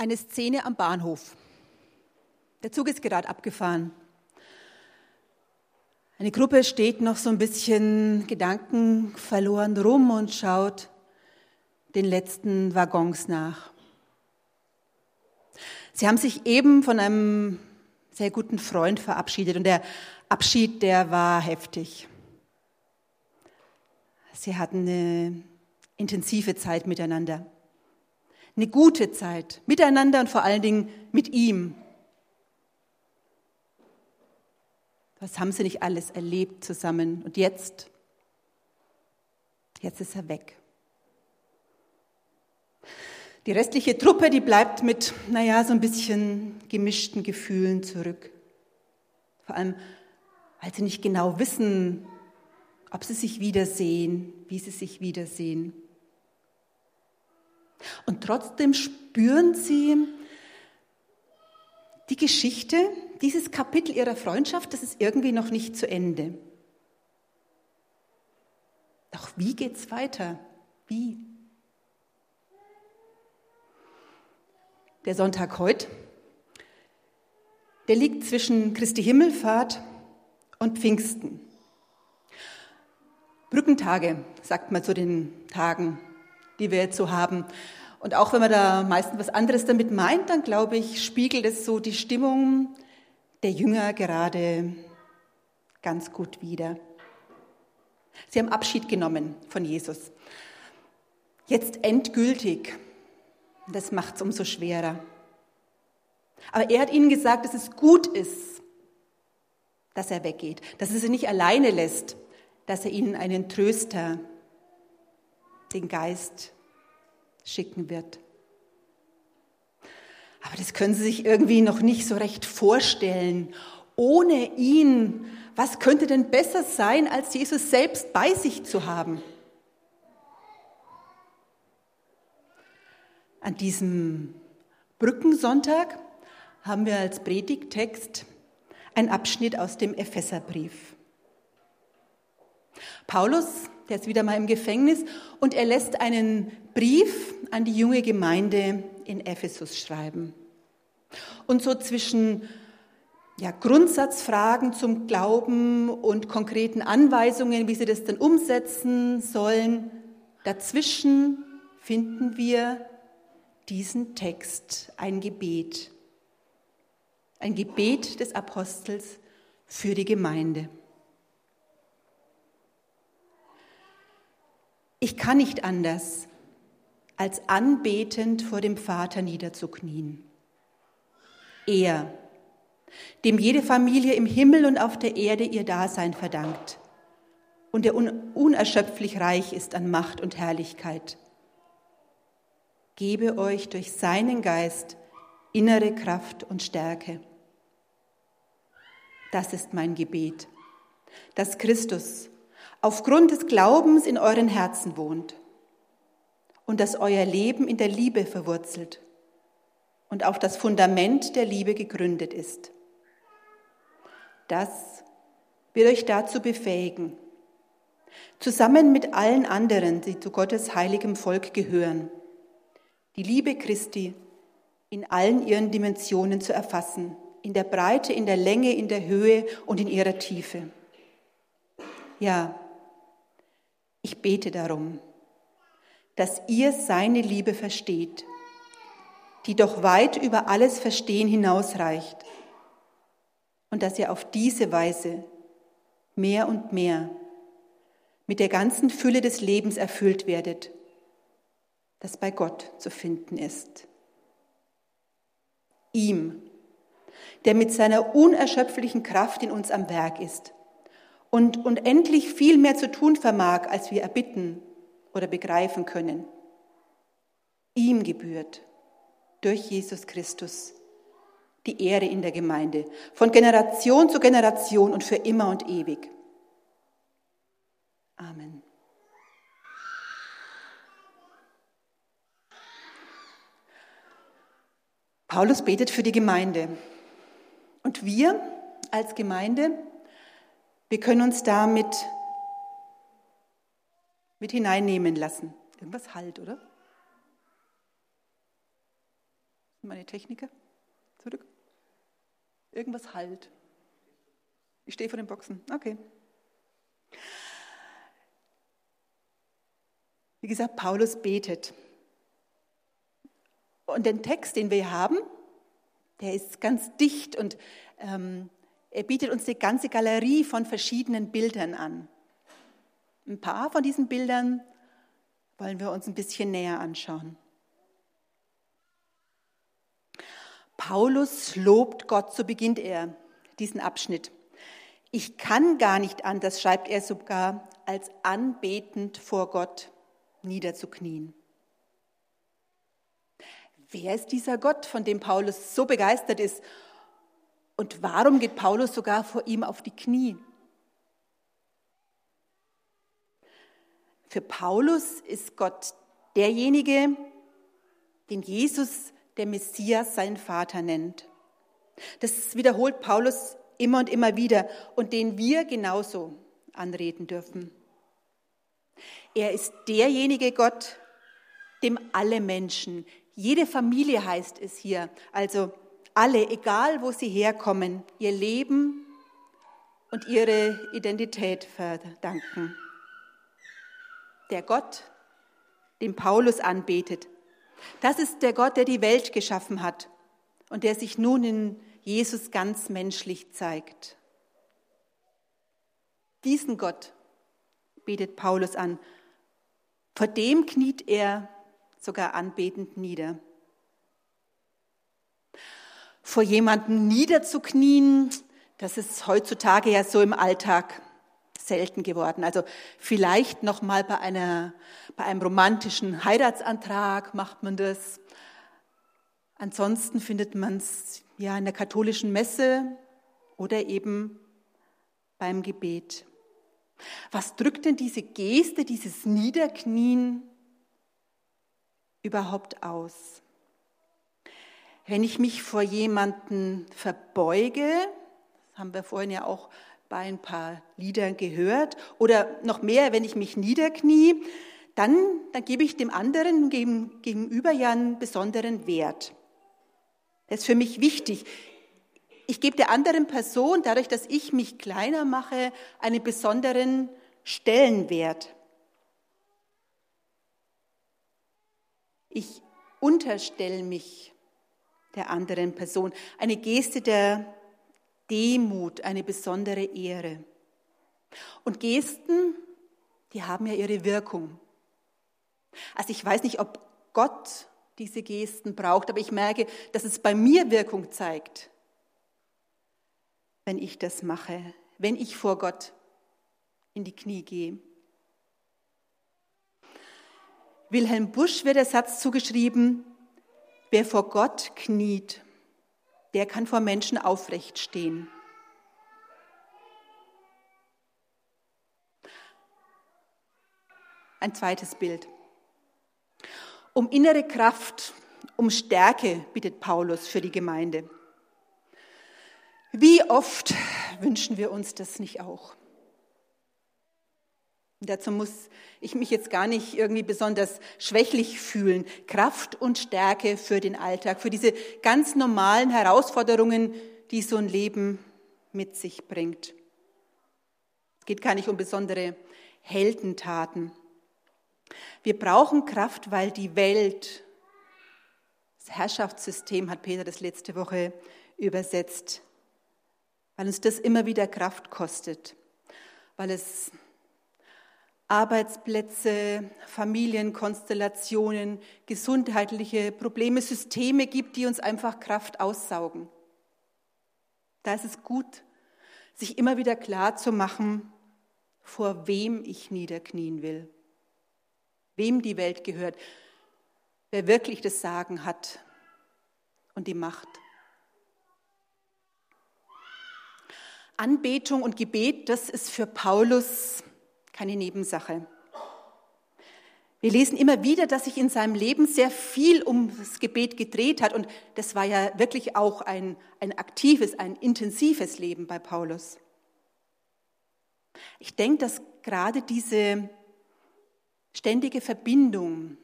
Eine Szene am Bahnhof. Der Zug ist gerade abgefahren. Eine Gruppe steht noch so ein bisschen gedankenverloren rum und schaut den letzten Waggons nach. Sie haben sich eben von einem sehr guten Freund verabschiedet und der Abschied, der war heftig. Sie hatten eine intensive Zeit miteinander. Eine gute Zeit miteinander und vor allen Dingen mit ihm. Was haben sie nicht alles erlebt zusammen? Und jetzt, jetzt ist er weg. Die restliche Truppe, die bleibt mit, naja, so ein bisschen gemischten Gefühlen zurück. Vor allem, weil sie nicht genau wissen, ob sie sich wiedersehen, wie sie sich wiedersehen. Und trotzdem spüren sie die Geschichte, dieses Kapitel ihrer Freundschaft, das ist irgendwie noch nicht zu Ende. Doch wie geht's weiter? Wie? Der Sonntag heute, der liegt zwischen Christi Himmelfahrt und Pfingsten. Brückentage, sagt man zu den Tagen, die wir jetzt so haben. Und auch wenn man da meistens was anderes damit meint, dann glaube ich, spiegelt es so die Stimmung der Jünger gerade ganz gut wider. Sie haben Abschied genommen von Jesus. Jetzt endgültig. Das macht es umso schwerer. Aber er hat ihnen gesagt, dass es gut ist, dass er weggeht, dass er sie nicht alleine lässt, dass er ihnen einen Tröster, den Geist schicken wird. Aber das können Sie sich irgendwie noch nicht so recht vorstellen. Ohne ihn, was könnte denn besser sein, als Jesus selbst bei sich zu haben? An diesem Brückensonntag haben wir als Predigttext einen Abschnitt aus dem Epheserbrief. Paulus, der ist wieder mal im Gefängnis und er lässt einen Brief an die junge Gemeinde in Ephesus schreiben. Und so zwischen ja, Grundsatzfragen zum Glauben und konkreten Anweisungen, wie sie das dann umsetzen sollen, dazwischen finden wir diesen Text, ein Gebet. Ein Gebet des Apostels für die Gemeinde. Ich kann nicht anders, als anbetend vor dem Vater niederzuknien. Er, dem jede Familie im Himmel und auf der Erde ihr Dasein verdankt und der unerschöpflich reich ist an Macht und Herrlichkeit, gebe euch durch seinen Geist innere Kraft und Stärke. Das ist mein Gebet, dass Christus aufgrund des Glaubens in euren Herzen wohnt und dass euer Leben in der Liebe verwurzelt und auf das Fundament der Liebe gegründet ist. Das wird euch dazu befähigen, zusammen mit allen anderen, die zu Gottes heiligem Volk gehören, die Liebe Christi in allen ihren Dimensionen zu erfassen, in der Breite, in der Länge, in der Höhe und in ihrer Tiefe. Ja, ich bete darum, dass ihr seine Liebe versteht, die doch weit über alles Verstehen hinausreicht und dass ihr auf diese Weise mehr und mehr mit der ganzen Fülle des Lebens erfüllt werdet, das bei Gott zu finden ist. Ihm, der mit seiner unerschöpflichen Kraft in uns am Werk ist und unendlich viel mehr zu tun vermag, als wir erbitten oder begreifen können. Ihm gebührt durch Jesus Christus die Ehre in der Gemeinde, von Generation zu Generation und für immer und ewig. Amen. Paulus betet für die Gemeinde. Und wir als Gemeinde, wir können uns damit mit hineinnehmen lassen. Irgendwas halt, oder? meine Techniker? Zurück. Irgendwas halt. Ich stehe vor den Boxen. Okay. Wie gesagt, Paulus betet. Und den Text, den wir haben, der ist ganz dicht und ähm, er bietet uns eine ganze Galerie von verschiedenen Bildern an. Ein paar von diesen Bildern wollen wir uns ein bisschen näher anschauen. Paulus lobt Gott, so beginnt er diesen Abschnitt. Ich kann gar nicht anders, schreibt er sogar, als anbetend vor Gott niederzuknien. Wer ist dieser Gott, von dem Paulus so begeistert ist? Und warum geht Paulus sogar vor ihm auf die Knie? Für Paulus ist Gott derjenige, den Jesus der Messias seinen Vater nennt. Das wiederholt Paulus immer und immer wieder und den wir genauso anreden dürfen. Er ist derjenige Gott, dem alle Menschen, jede Familie heißt es hier, also alle, egal wo sie herkommen, ihr Leben und ihre Identität verdanken der Gott, den Paulus anbetet. Das ist der Gott, der die Welt geschaffen hat und der sich nun in Jesus ganz menschlich zeigt. Diesen Gott betet Paulus an. Vor dem kniet er sogar anbetend nieder. Vor jemandem niederzuknien, das ist heutzutage ja so im Alltag selten geworden. Also vielleicht noch mal bei einer bei einem romantischen Heiratsantrag macht man das. Ansonsten findet man es ja in der katholischen Messe oder eben beim Gebet. Was drückt denn diese Geste, dieses Niederknien überhaupt aus? Wenn ich mich vor jemanden verbeuge, das haben wir vorhin ja auch bei ein paar Liedern gehört. Oder noch mehr, wenn ich mich niederknie, dann, dann gebe ich dem anderen gegenüber ja einen besonderen Wert. Das ist für mich wichtig. Ich gebe der anderen Person, dadurch, dass ich mich kleiner mache, einen besonderen Stellenwert. Ich unterstelle mich der anderen Person. Eine Geste der Demut, eine besondere Ehre. Und Gesten, die haben ja ihre Wirkung. Also ich weiß nicht, ob Gott diese Gesten braucht, aber ich merke, dass es bei mir Wirkung zeigt, wenn ich das mache, wenn ich vor Gott in die Knie gehe. Wilhelm Busch wird der Satz zugeschrieben, wer vor Gott kniet, der kann vor Menschen aufrecht stehen. Ein zweites Bild. Um innere Kraft, um Stärke bittet Paulus für die Gemeinde. Wie oft wünschen wir uns das nicht auch? Dazu muss ich mich jetzt gar nicht irgendwie besonders schwächlich fühlen. Kraft und Stärke für den Alltag, für diese ganz normalen Herausforderungen, die so ein Leben mit sich bringt. Es geht gar nicht um besondere Heldentaten. Wir brauchen Kraft, weil die Welt, das Herrschaftssystem hat Peter das letzte Woche übersetzt, weil uns das immer wieder Kraft kostet, weil es Arbeitsplätze, Familienkonstellationen, gesundheitliche Probleme, Systeme gibt, die uns einfach Kraft aussaugen. Da ist es gut, sich immer wieder klar zu machen, vor wem ich niederknien will, wem die Welt gehört, wer wirklich das Sagen hat und die Macht. Anbetung und Gebet, das ist für Paulus keine Nebensache. Wir lesen immer wieder, dass sich in seinem Leben sehr viel um das Gebet gedreht hat und das war ja wirklich auch ein, ein aktives, ein intensives Leben bei Paulus. Ich denke, dass gerade diese ständige Verbindung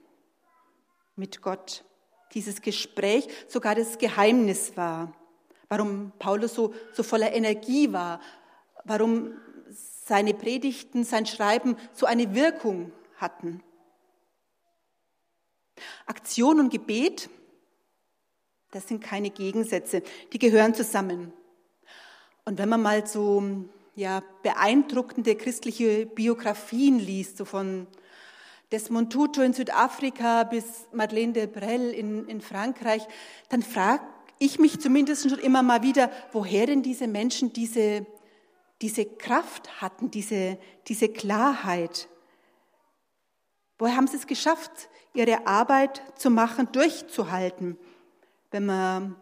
mit Gott dieses Gespräch sogar das Geheimnis war, warum Paulus so, so voller Energie war, warum seine Predigten, sein Schreiben so eine Wirkung hatten. Aktion und Gebet, das sind keine Gegensätze, die gehören zusammen. Und wenn man mal so ja, beeindruckende christliche Biografien liest, so von Desmond Tutu in Südafrika bis Madeleine de Brel in, in Frankreich, dann frage ich mich zumindest schon immer mal wieder, woher denn diese Menschen diese, diese Kraft hatten, diese, diese Klarheit. Woher haben sie es geschafft, ihre Arbeit zu machen, durchzuhalten, wenn man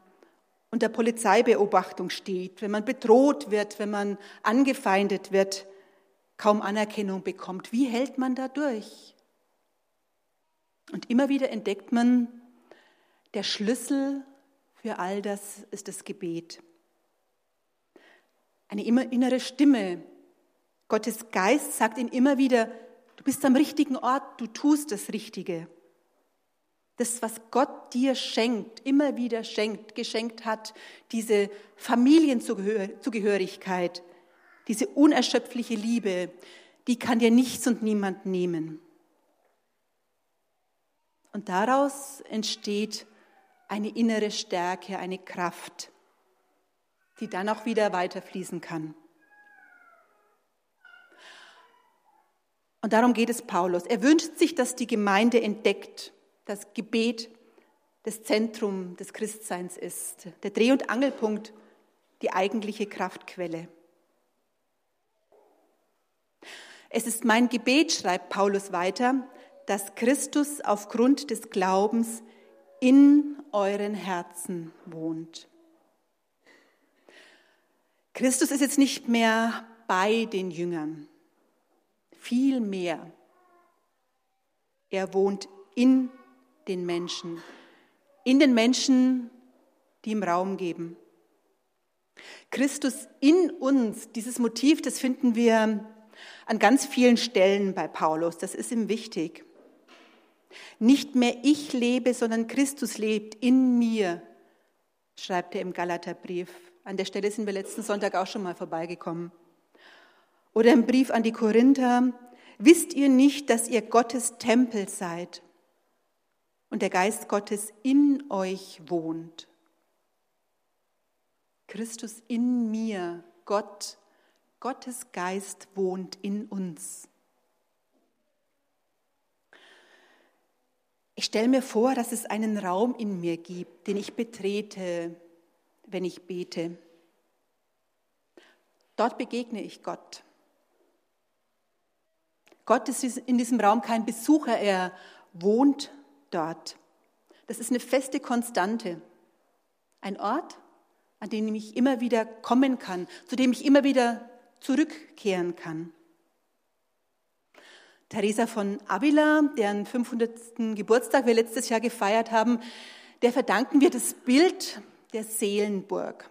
unter Polizeibeobachtung steht, wenn man bedroht wird, wenn man angefeindet wird, kaum Anerkennung bekommt. Wie hält man da durch? Und immer wieder entdeckt man, der Schlüssel für all das ist das Gebet. Eine immer innere Stimme. Gottes Geist sagt ihm immer wieder, du bist am richtigen Ort, du tust das Richtige. Das, was Gott dir schenkt, immer wieder schenkt, geschenkt hat, diese Familienzugehörigkeit, diese unerschöpfliche Liebe, die kann dir nichts und niemand nehmen. Und daraus entsteht eine innere Stärke, eine Kraft, die dann auch wieder weiterfließen kann. Und darum geht es Paulus. Er wünscht sich, dass die Gemeinde entdeckt, dass Gebet das Zentrum des Christseins ist, der Dreh- und Angelpunkt, die eigentliche Kraftquelle. Es ist mein Gebet, schreibt Paulus weiter, dass Christus aufgrund des Glaubens in euren Herzen wohnt. Christus ist jetzt nicht mehr bei den Jüngern, viel mehr. Er wohnt in den Menschen, in den Menschen, die ihm Raum geben. Christus in uns, dieses Motiv, das finden wir an ganz vielen Stellen bei Paulus, das ist ihm wichtig. Nicht mehr ich lebe, sondern Christus lebt in mir, schreibt er im Galaterbrief. An der Stelle sind wir letzten Sonntag auch schon mal vorbeigekommen. Oder im Brief an die Korinther, wisst ihr nicht, dass ihr Gottes Tempel seid und der Geist Gottes in euch wohnt? Christus in mir, Gott, Gottes Geist wohnt in uns. Ich stelle mir vor, dass es einen Raum in mir gibt, den ich betrete, wenn ich bete. Dort begegne ich Gott. Gott ist in diesem Raum kein Besucher, er wohnt dort. Das ist eine feste Konstante. Ein Ort, an den ich immer wieder kommen kann, zu dem ich immer wieder zurückkehren kann. Teresa von Avila, deren 500. Geburtstag wir letztes Jahr gefeiert haben, der verdanken wir das Bild der Seelenburg.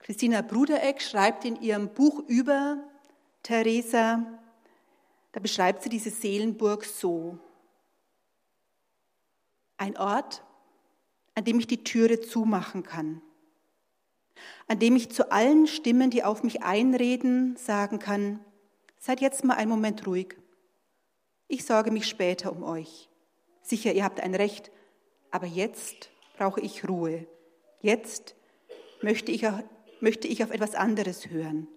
Christina Brudereck schreibt in ihrem Buch über Teresa, da beschreibt sie diese Seelenburg so. Ein Ort, an dem ich die Türe zumachen kann, an dem ich zu allen Stimmen, die auf mich einreden, sagen kann, Seid jetzt mal einen Moment ruhig. Ich sorge mich später um euch. Sicher, ihr habt ein Recht, aber jetzt brauche ich Ruhe. Jetzt möchte ich, möchte ich auf etwas anderes hören.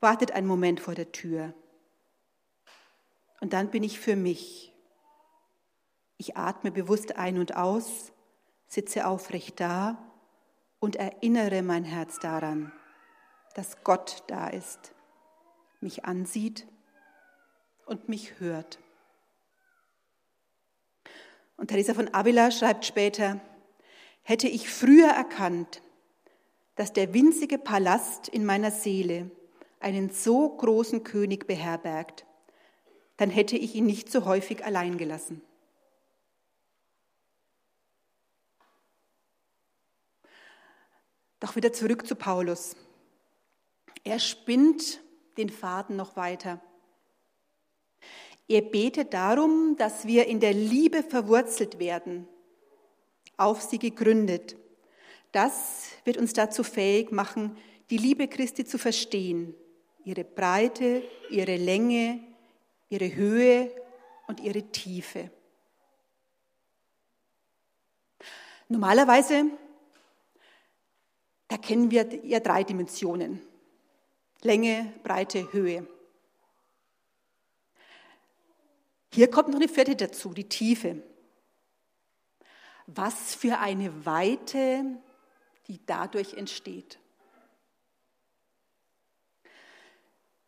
Wartet einen Moment vor der Tür. Und dann bin ich für mich. Ich atme bewusst ein und aus, sitze aufrecht da und erinnere mein Herz daran, dass Gott da ist mich ansieht und mich hört. Und Teresa von Avila schreibt später, hätte ich früher erkannt, dass der winzige Palast in meiner Seele einen so großen König beherbergt, dann hätte ich ihn nicht so häufig allein gelassen. Doch wieder zurück zu Paulus. Er spinnt den Faden noch weiter. Er betet darum, dass wir in der Liebe verwurzelt werden, auf sie gegründet. Das wird uns dazu fähig machen, die Liebe Christi zu verstehen, ihre Breite, ihre Länge, ihre Höhe und ihre Tiefe. Normalerweise, da kennen wir ja drei Dimensionen. Länge, Breite, Höhe. Hier kommt noch eine vierte dazu, die Tiefe. Was für eine Weite, die dadurch entsteht.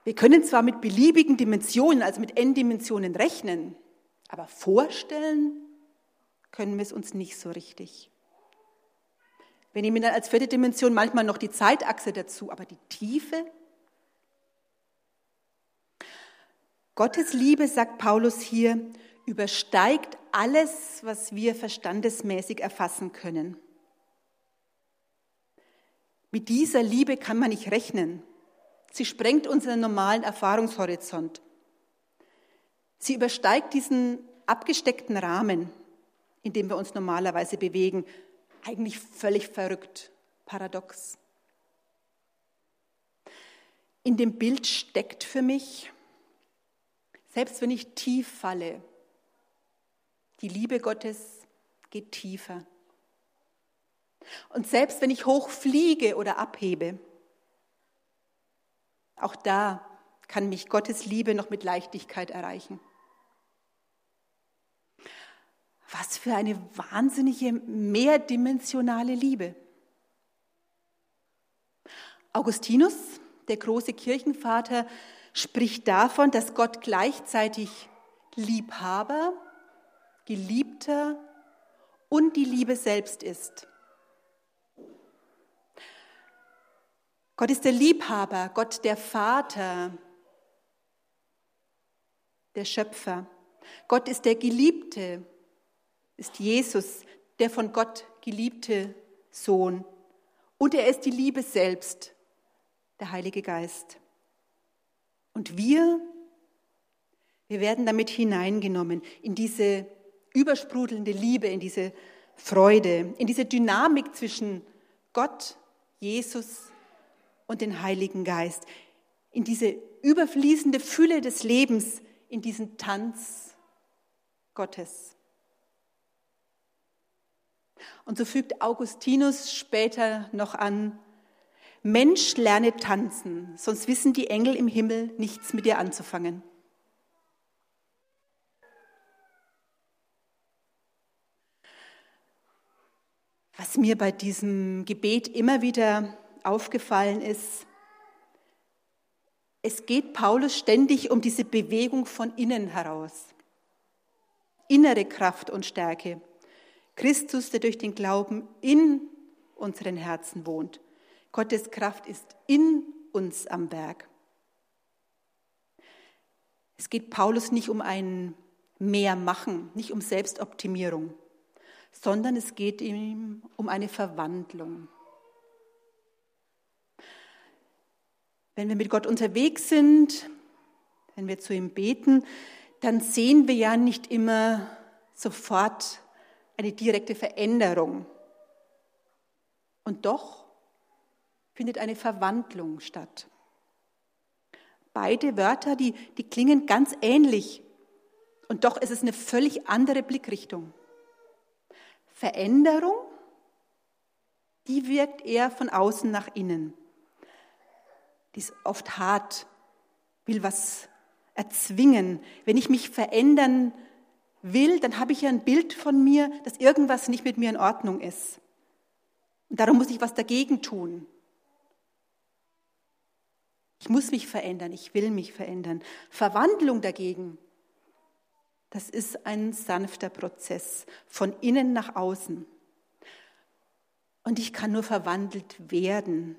Wir können zwar mit beliebigen Dimensionen, also mit n-Dimensionen rechnen, aber vorstellen können wir es uns nicht so richtig. Wir nehmen dann als vierte Dimension manchmal noch die Zeitachse dazu, aber die Tiefe. Gottes Liebe, sagt Paulus hier, übersteigt alles, was wir verstandesmäßig erfassen können. Mit dieser Liebe kann man nicht rechnen. Sie sprengt unseren normalen Erfahrungshorizont. Sie übersteigt diesen abgesteckten Rahmen, in dem wir uns normalerweise bewegen. Eigentlich völlig verrückt, paradox. In dem Bild steckt für mich, selbst wenn ich tief falle, die Liebe Gottes geht tiefer. Und selbst wenn ich hoch fliege oder abhebe, auch da kann mich Gottes Liebe noch mit Leichtigkeit erreichen. Was für eine wahnsinnige mehrdimensionale Liebe. Augustinus, der große Kirchenvater, spricht davon, dass Gott gleichzeitig Liebhaber, Geliebter und die Liebe selbst ist. Gott ist der Liebhaber, Gott der Vater, der Schöpfer. Gott ist der Geliebte, ist Jesus, der von Gott geliebte Sohn. Und er ist die Liebe selbst, der Heilige Geist. Und wir, wir werden damit hineingenommen in diese übersprudelnde Liebe, in diese Freude, in diese Dynamik zwischen Gott, Jesus und den Heiligen Geist, in diese überfließende Fülle des Lebens, in diesen Tanz Gottes. Und so fügt Augustinus später noch an, Mensch, lerne tanzen, sonst wissen die Engel im Himmel nichts mit dir anzufangen. Was mir bei diesem Gebet immer wieder aufgefallen ist, es geht Paulus ständig um diese Bewegung von innen heraus. Innere Kraft und Stärke. Christus, der durch den Glauben in unseren Herzen wohnt. Gottes Kraft ist in uns am Werk. Es geht Paulus nicht um ein mehr machen, nicht um Selbstoptimierung, sondern es geht ihm um eine Verwandlung. Wenn wir mit Gott unterwegs sind, wenn wir zu ihm beten, dann sehen wir ja nicht immer sofort eine direkte Veränderung. Und doch findet eine Verwandlung statt. Beide Wörter, die, die klingen ganz ähnlich. Und doch ist es eine völlig andere Blickrichtung. Veränderung, die wirkt eher von außen nach innen die ist oft hart, will was erzwingen. Wenn ich mich verändern will, dann habe ich ja ein Bild von mir, dass irgendwas nicht mit mir in Ordnung ist. Und darum muss ich was dagegen tun. Ich muss mich verändern, ich will mich verändern. Verwandlung dagegen, das ist ein sanfter Prozess von innen nach außen. Und ich kann nur verwandelt werden.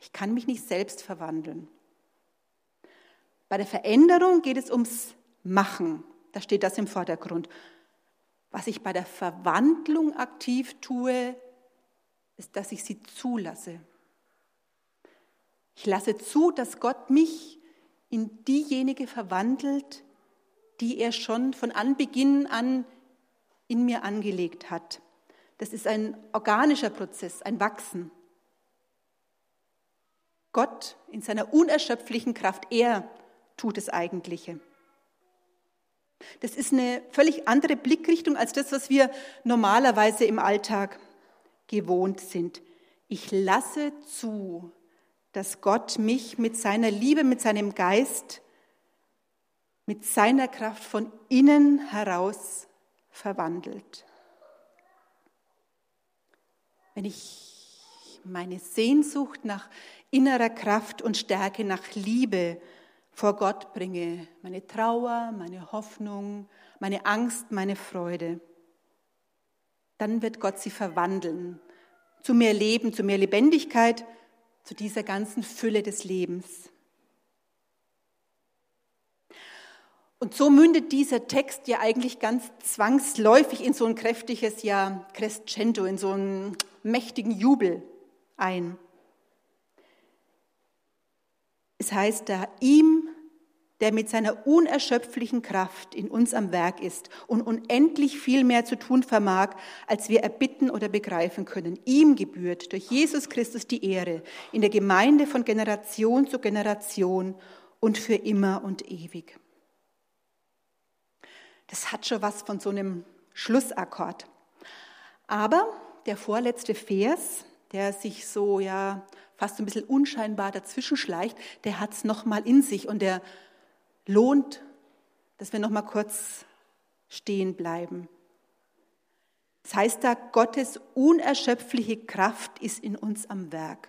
Ich kann mich nicht selbst verwandeln. Bei der Veränderung geht es ums Machen. Da steht das im Vordergrund. Was ich bei der Verwandlung aktiv tue, ist, dass ich sie zulasse. Ich lasse zu, dass Gott mich in diejenige verwandelt, die er schon von Anbeginn an in mir angelegt hat. Das ist ein organischer Prozess, ein Wachsen. Gott in seiner unerschöpflichen Kraft, er tut das Eigentliche. Das ist eine völlig andere Blickrichtung als das, was wir normalerweise im Alltag gewohnt sind. Ich lasse zu, dass Gott mich mit seiner Liebe, mit seinem Geist, mit seiner Kraft von innen heraus verwandelt. Wenn ich meine Sehnsucht nach innerer Kraft und Stärke, nach Liebe vor Gott bringe, meine Trauer, meine Hoffnung, meine Angst, meine Freude, dann wird Gott sie verwandeln zu mehr Leben, zu mehr Lebendigkeit, zu dieser ganzen Fülle des Lebens. Und so mündet dieser Text ja eigentlich ganz zwangsläufig in so ein kräftiges ja Crescendo, in so einen mächtigen Jubel ein. Es heißt da, ihm, der mit seiner unerschöpflichen Kraft in uns am Werk ist und unendlich viel mehr zu tun vermag, als wir erbitten oder begreifen können. Ihm gebührt durch Jesus Christus die Ehre in der Gemeinde von Generation zu Generation und für immer und ewig. Das hat schon was von so einem Schlussakkord. Aber der vorletzte Vers, der sich so ja fast ein bisschen unscheinbar dazwischen schleicht, der hat es nochmal in sich und der lohnt, dass wir nochmal kurz stehen bleiben. Das heißt da, Gottes unerschöpfliche Kraft ist in uns am Werk.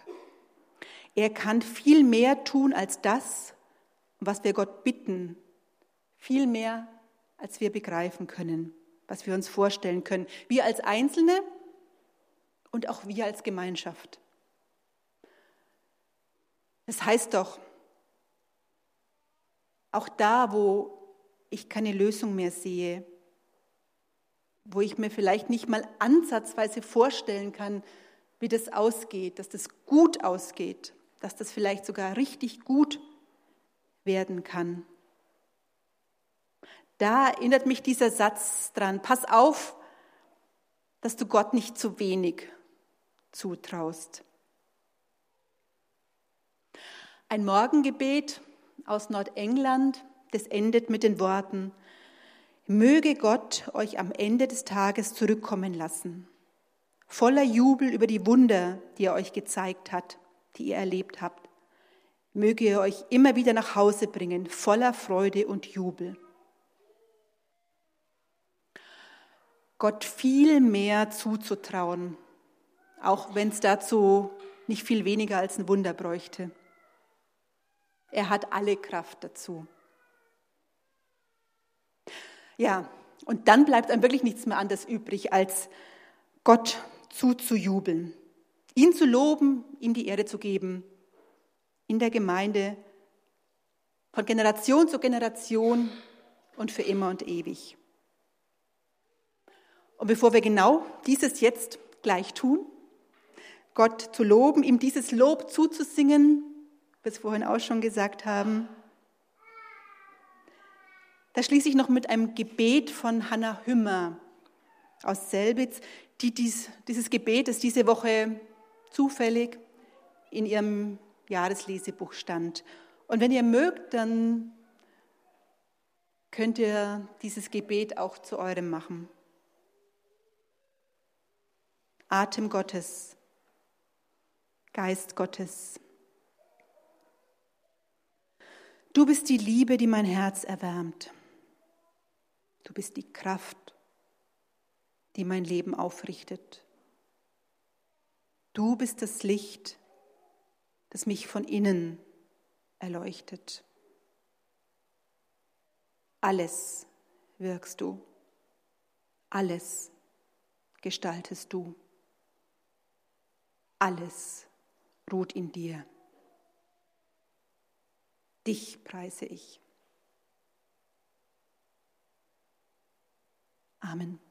Er kann viel mehr tun als das, was wir Gott bitten, viel mehr als wir begreifen können, was wir uns vorstellen können. Wir als Einzelne und auch wir als Gemeinschaft. Das heißt doch, auch da, wo ich keine Lösung mehr sehe, wo ich mir vielleicht nicht mal ansatzweise vorstellen kann, wie das ausgeht, dass das gut ausgeht, dass das vielleicht sogar richtig gut werden kann. Da erinnert mich dieser Satz dran. Pass auf, dass du Gott nicht zu wenig zutraust. Ein Morgengebet aus Nordengland, das endet mit den Worten, möge Gott euch am Ende des Tages zurückkommen lassen, voller Jubel über die Wunder, die er euch gezeigt hat, die ihr erlebt habt. Möge er euch immer wieder nach Hause bringen, voller Freude und Jubel. Gott viel mehr zuzutrauen, auch wenn es dazu nicht viel weniger als ein Wunder bräuchte. Er hat alle Kraft dazu. Ja, und dann bleibt einem wirklich nichts mehr anderes übrig, als Gott zuzujubeln, ihn zu loben, ihm die Ehre zu geben, in der Gemeinde, von Generation zu Generation und für immer und ewig. Und bevor wir genau dieses jetzt gleich tun, Gott zu loben, ihm dieses Lob zuzusingen, wir es vorhin auch schon gesagt haben, da schließe ich noch mit einem Gebet von Hannah Hümmer aus Selbitz, die dies, dieses Gebet, das diese Woche zufällig in ihrem Jahreslesebuch stand. Und wenn ihr mögt, dann könnt ihr dieses Gebet auch zu eurem machen. Atem Gottes, Geist Gottes. Du bist die Liebe, die mein Herz erwärmt. Du bist die Kraft, die mein Leben aufrichtet. Du bist das Licht, das mich von innen erleuchtet. Alles wirkst du, alles gestaltest du. Alles ruht in dir. Dich preise ich. Amen.